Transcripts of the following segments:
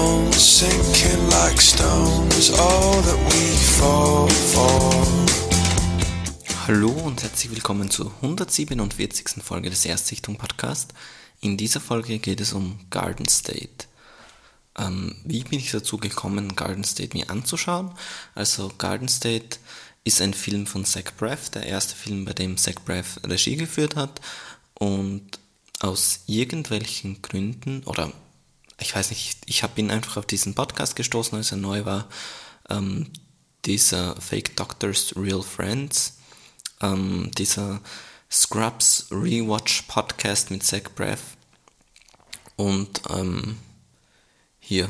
bones, sinking like stones, all that we fall for. Hallo und herzlich willkommen zur 147. Folge des Erstsichtung Podcast. In dieser Folge geht es um Garden State. Ähm, wie bin ich dazu gekommen, Garden State mir anzuschauen? Also Garden State ist ein Film von Zach Braff, der erste Film, bei dem Zach Braff Regie geführt hat. Und aus irgendwelchen Gründen, oder ich weiß nicht, ich habe ihn einfach auf diesen Podcast gestoßen, als er neu war, ähm, dieser Fake Doctors Real Friends, ähm, dieser Scrubs Rewatch Podcast mit Zach Braff. Und ähm, hier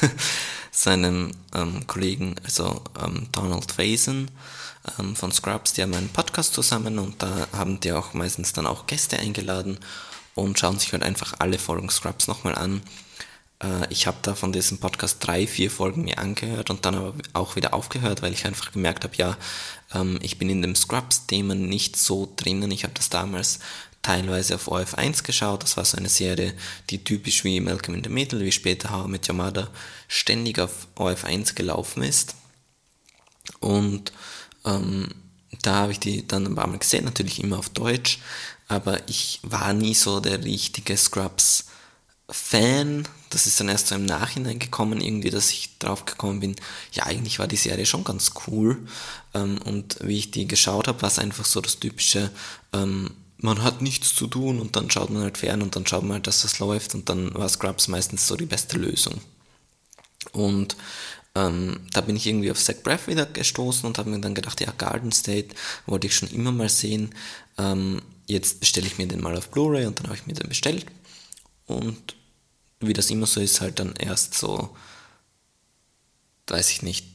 seinem ähm, Kollegen, also ähm, Donald Faison ähm, von Scrubs, die haben einen Podcast zusammen und da haben die auch meistens dann auch Gäste eingeladen und schauen sich halt einfach alle Folgen Scrubs nochmal an. Äh, ich habe da von diesem Podcast drei, vier Folgen mir angehört und dann aber auch wieder aufgehört, weil ich einfach gemerkt habe, ja, ähm, ich bin in dem Scrubs-Thema nicht so drinnen. Ich habe das damals teilweise auf OF1 geschaut. Das war so eine Serie, die typisch wie Malcolm in the Middle, wie später How mit Yamada, ständig auf OF1 gelaufen ist. Und ähm, da habe ich die dann ein paar Mal gesehen, natürlich immer auf Deutsch, aber ich war nie so der richtige Scrubs-Fan. Das ist dann erst so im Nachhinein gekommen, irgendwie, dass ich drauf gekommen bin, ja, eigentlich war die Serie schon ganz cool. Ähm, und wie ich die geschaut habe, war es einfach so das typische, ähm, man hat nichts zu tun und dann schaut man halt fern und dann schaut man halt, dass das läuft und dann war Scrubs meistens so die beste Lösung. Und ähm, da bin ich irgendwie auf Zach Braff wieder gestoßen und habe mir dann gedacht, ja, Garden State wollte ich schon immer mal sehen. Ähm, jetzt bestelle ich mir den mal auf Blu-ray und dann habe ich mir den bestellt. Und wie das immer so ist, halt dann erst so, weiß ich nicht,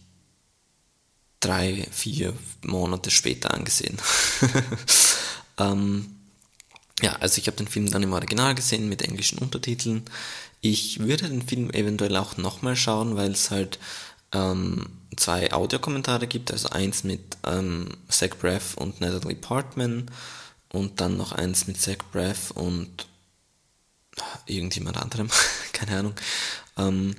drei, vier Monate später angesehen. ähm, ja, also ich habe den Film dann im Original gesehen mit englischen Untertiteln. Ich würde den Film eventuell auch nochmal schauen, weil es halt ähm, zwei Audiokommentare gibt, also eins mit ähm, Zach Braff und Natalie Portman und dann noch eins mit Zach Braff und irgendjemand anderem, keine Ahnung. Ähm,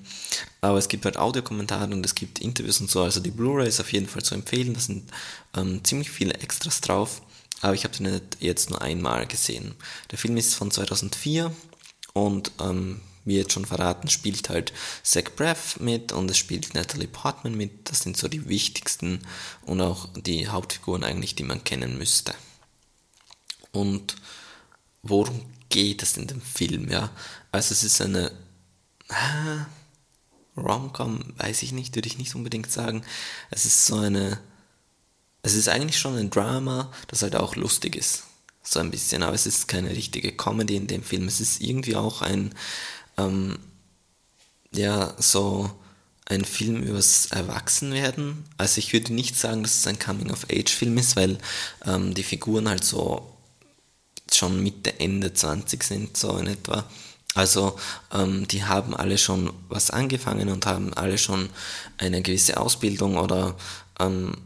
aber es gibt halt Audiokommentare und es gibt Interviews und so, also die Blu-ray ist auf jeden Fall zu empfehlen, da sind ähm, ziemlich viele Extras drauf aber ich habe den jetzt nur einmal gesehen. Der Film ist von 2004 und ähm, wie jetzt schon verraten, spielt halt Zach Braff mit und es spielt Natalie Portman mit. Das sind so die wichtigsten und auch die Hauptfiguren eigentlich, die man kennen müsste. Und worum geht es in dem Film? Ja, also es ist eine äh, Rom-Com, weiß ich nicht, würde ich nicht unbedingt sagen. Es ist so eine es ist eigentlich schon ein Drama, das halt auch lustig ist. So ein bisschen, aber es ist keine richtige Comedy in dem Film. Es ist irgendwie auch ein, ähm, ja, so ein Film übers Erwachsenwerden. Also ich würde nicht sagen, dass es ein Coming-of-Age-Film ist, weil ähm, die Figuren halt so schon Mitte, Ende 20 sind, so in etwa. Also ähm, die haben alle schon was angefangen und haben alle schon eine gewisse Ausbildung oder ähm,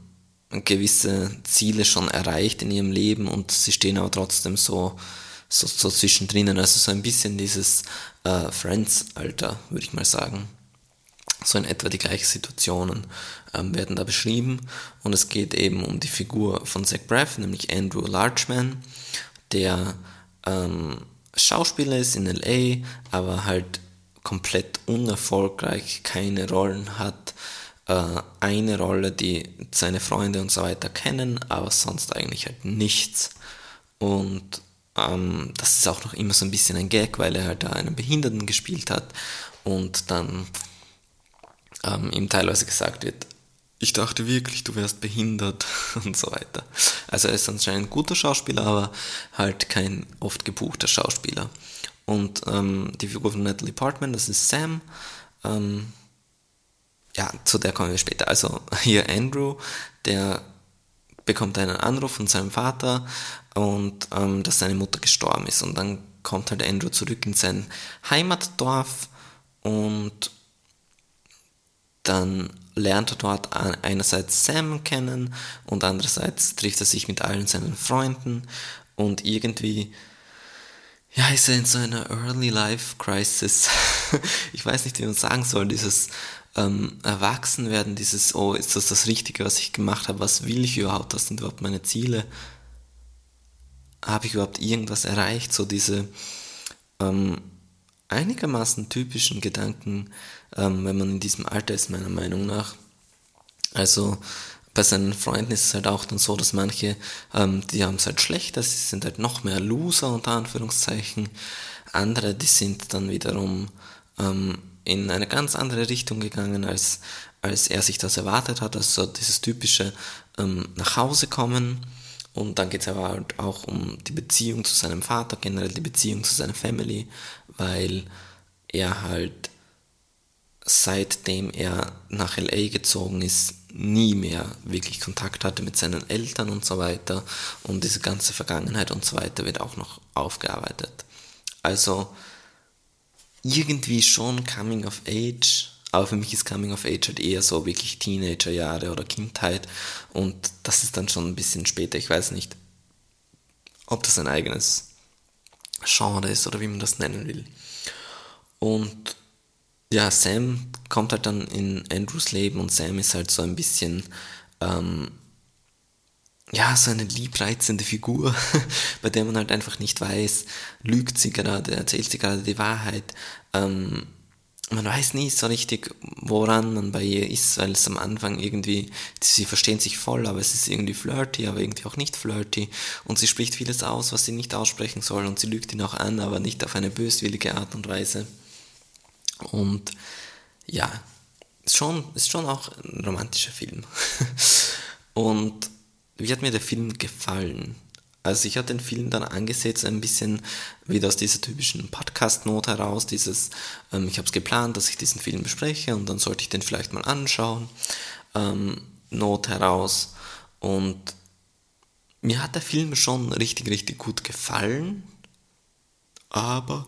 gewisse Ziele schon erreicht in ihrem Leben und sie stehen aber trotzdem so, so, so zwischendrin. Also so ein bisschen dieses äh, Friends-Alter, würde ich mal sagen. So in etwa die gleichen Situationen ähm, werden da beschrieben und es geht eben um die Figur von Zach Braff, nämlich Andrew Larchman, der ähm, Schauspieler ist in LA, aber halt komplett unerfolgreich, keine Rollen hat, äh, eine Rolle, die seine Freunde und so weiter kennen, aber sonst eigentlich halt nichts. Und ähm, das ist auch noch immer so ein bisschen ein Gag, weil er halt da einen Behinderten gespielt hat und dann ähm, ihm teilweise gesagt wird, ich dachte wirklich, du wärst behindert und so weiter. Also er ist anscheinend ein guter Schauspieler, aber halt kein oft gebuchter Schauspieler. Und ähm, die Figur von Natalie Portman, das ist Sam, ähm, ja, zu der kommen wir später. Also hier Andrew, der bekommt einen Anruf von seinem Vater und ähm, dass seine Mutter gestorben ist. Und dann kommt halt Andrew zurück in sein Heimatdorf und dann lernt er dort einerseits Sam kennen und andererseits trifft er sich mit allen seinen Freunden und irgendwie ja, ist er in so einer Early Life Crisis. ich weiß nicht, wie man sagen soll, dieses ähm, Erwachsenwerden, dieses, oh, ist das das Richtige, was ich gemacht habe, was will ich überhaupt, was sind überhaupt meine Ziele? Habe ich überhaupt irgendwas erreicht? So diese ähm, einigermaßen typischen Gedanken, ähm, wenn man in diesem Alter ist, meiner Meinung nach. Also bei seinen Freunden ist es halt auch dann so, dass manche, ähm, die haben es halt schlechter, sie sind halt noch mehr Loser unter Anführungszeichen. Andere, die sind dann wiederum ähm, in eine ganz andere Richtung gegangen, als, als er sich das erwartet hat. Also dieses typische ähm, nach Hause kommen. Und dann geht es aber halt auch um die Beziehung zu seinem Vater, generell die Beziehung zu seiner Family, weil er halt seitdem er nach LA gezogen ist, nie mehr wirklich Kontakt hatte mit seinen Eltern und so weiter. Und diese ganze Vergangenheit und so weiter wird auch noch aufgearbeitet. Also irgendwie schon Coming of Age, aber für mich ist Coming of Age halt eher so wirklich Teenagerjahre oder Kindheit und das ist dann schon ein bisschen später. Ich weiß nicht, ob das ein eigenes Genre ist oder wie man das nennen will. Und ja, Sam kommt halt dann in Andrews Leben und Sam ist halt so ein bisschen, ähm, ja, so eine liebreizende Figur, bei der man halt einfach nicht weiß, lügt sie gerade, erzählt sie gerade die Wahrheit. Ähm, man weiß nie so richtig, woran man bei ihr ist, weil es am Anfang irgendwie, sie verstehen sich voll, aber es ist irgendwie flirty, aber irgendwie auch nicht flirty. Und sie spricht vieles aus, was sie nicht aussprechen soll und sie lügt ihn auch an, aber nicht auf eine böswillige Art und Weise. Und ja, ist schon, ist schon auch ein romantischer Film. und wie hat mir der Film gefallen? Also ich habe den Film dann angesetzt, ein bisschen wieder aus dieser typischen Podcast-Not heraus, dieses, ähm, ich habe es geplant, dass ich diesen Film bespreche und dann sollte ich den vielleicht mal anschauen, ähm, Not heraus. Und mir hat der Film schon richtig, richtig gut gefallen, aber,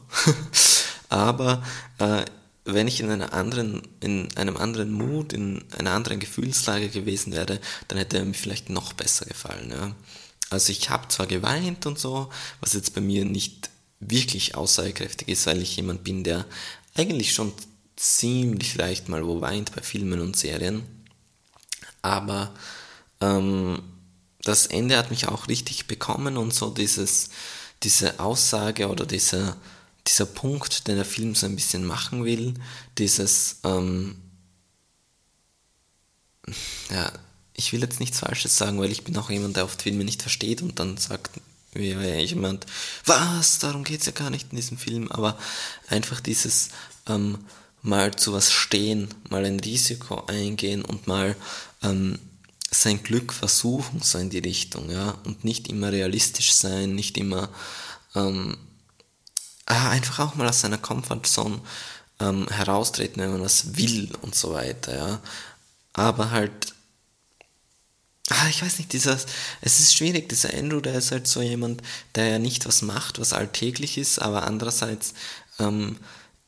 aber äh, wenn ich in einer anderen, in einem anderen Mut, in einer anderen Gefühlslage gewesen wäre, dann hätte er mir vielleicht noch besser gefallen. Ja. Also ich habe zwar geweint und so, was jetzt bei mir nicht wirklich aussagekräftig ist, weil ich jemand bin, der eigentlich schon ziemlich leicht mal wo weint bei Filmen und Serien. Aber ähm, das Ende hat mich auch richtig bekommen und so dieses, diese Aussage oder dieser dieser Punkt, den der Film so ein bisschen machen will, dieses, ähm, ja, ich will jetzt nichts Falsches sagen, weil ich bin auch jemand, der oft Filme nicht versteht und dann sagt wie jemand, was, darum geht es ja gar nicht in diesem Film, aber einfach dieses ähm, mal zu was stehen, mal ein Risiko eingehen und mal ähm, sein Glück versuchen, so in die Richtung, ja, und nicht immer realistisch sein, nicht immer ähm, Ah, einfach auch mal aus seiner Comfortzone ähm, heraustreten, wenn man das will und so weiter, ja. Aber halt, ah, ich weiß nicht, dieses, es ist schwierig, dieser Andrew, der ist halt so jemand, der ja nicht was macht, was alltäglich ist, aber andererseits ähm,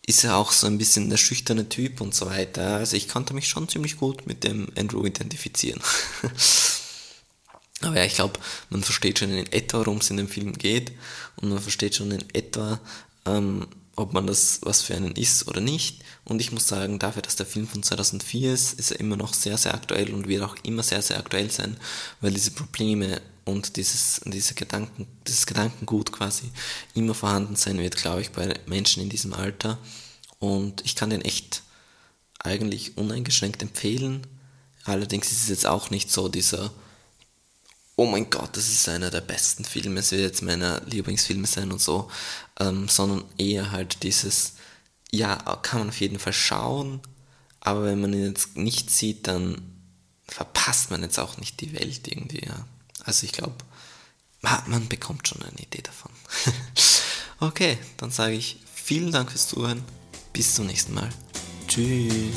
ist er auch so ein bisschen der schüchterne Typ und so weiter. Also ich konnte mich schon ziemlich gut mit dem Andrew identifizieren. Aber ja, ich glaube, man versteht schon in etwa, worum es in dem Film geht und man versteht schon in etwa, ähm, ob man das was für einen ist oder nicht. Und ich muss sagen, dafür, dass der Film von 2004 ist, ist er immer noch sehr, sehr aktuell und wird auch immer sehr, sehr aktuell sein, weil diese Probleme und dieses, diese Gedanken, dieses Gedankengut quasi immer vorhanden sein wird, glaube ich, bei Menschen in diesem Alter. Und ich kann den echt eigentlich uneingeschränkt empfehlen. Allerdings ist es jetzt auch nicht so dieser oh mein Gott, das ist einer der besten Filme, es wird jetzt meiner Lieblingsfilme sein und so, ähm, sondern eher halt dieses, ja, kann man auf jeden Fall schauen, aber wenn man ihn jetzt nicht sieht, dann verpasst man jetzt auch nicht die Welt irgendwie, ja. Also ich glaube, man bekommt schon eine Idee davon. okay, dann sage ich vielen Dank fürs Zuhören. Bis zum nächsten Mal. Tschüss.